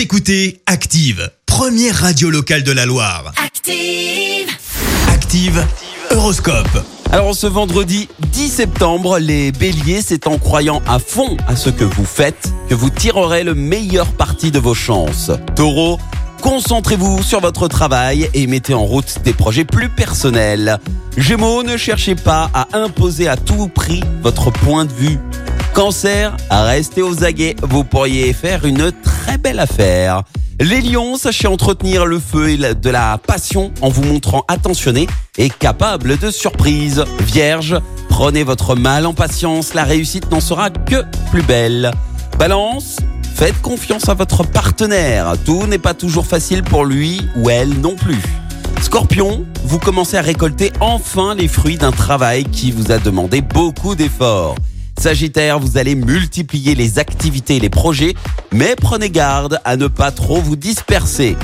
Vous écoutez Active, première radio locale de la Loire. Active. Active, Horoscope. Alors ce vendredi 10 septembre, les béliers, c'est en croyant à fond à ce que vous faites que vous tirerez le meilleur parti de vos chances. Taureau, concentrez-vous sur votre travail et mettez en route des projets plus personnels. Gémeaux, ne cherchez pas à imposer à tout prix votre point de vue. Cancer, restez aux aguets, vous pourriez faire une très belle affaire. Les lions, sachez entretenir le feu et de la passion en vous montrant attentionné et capable de surprises. Vierge, prenez votre mal en patience, la réussite n'en sera que plus belle. Balance, faites confiance à votre partenaire, tout n'est pas toujours facile pour lui ou elle non plus. Scorpion, vous commencez à récolter enfin les fruits d'un travail qui vous a demandé beaucoup d'efforts. Sagittaire, vous allez multiplier les activités et les projets, mais prenez garde à ne pas trop vous disperser.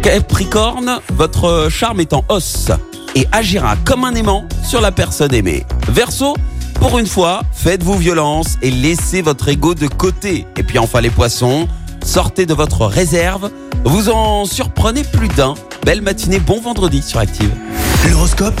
Capricorne, votre charme est en hausse et agira comme un aimant sur la personne aimée. Verseau, pour une fois, faites-vous violence et laissez votre ego de côté. Et puis enfin les poissons, sortez de votre réserve, vous en surprenez plus d'un. Belle matinée, bon vendredi sur Active. L'horoscope?